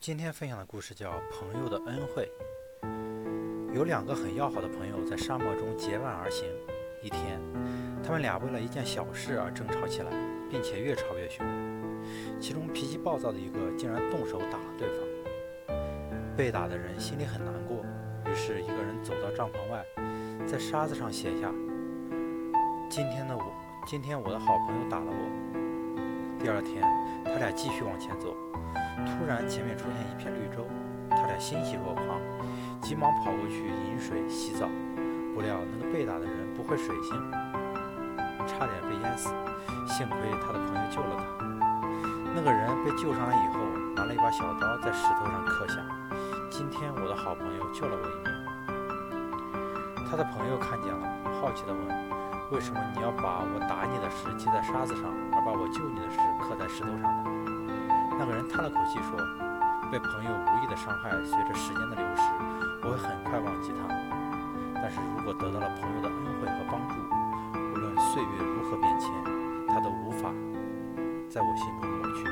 今天分享的故事叫《朋友的恩惠》。有两个很要好的朋友在沙漠中结伴而行。一天，他们俩为了一件小事而争吵起来，并且越吵越凶。其中脾气暴躁的一个竟然动手打了对方。被打的人心里很难过，于是一个人走到帐篷外，在沙子上写下：“今天的我，今天我的好朋友打了我。”第二天，他俩继续往前走。突然，前面出现一片绿洲，他俩欣喜若狂，急忙跑过去饮水洗澡。不料那个被打的人不会水性，差点被淹死，幸亏他的朋友救了他。那个人被救上来以后，拿了一把小刀在石头上刻下：“今天我的好朋友救了我一命。”他的朋友看见了，好奇地问：“为什么你要把我打你的事记在沙子上，而把我救你的事刻在石头上呢？”那个人叹了口气说：“被朋友无意的伤害，随着时间的流逝，我会很快忘记他。但是如果得到了朋友的恩惠和帮助，无论岁月如何变迁，他都无法在我心中抹去。”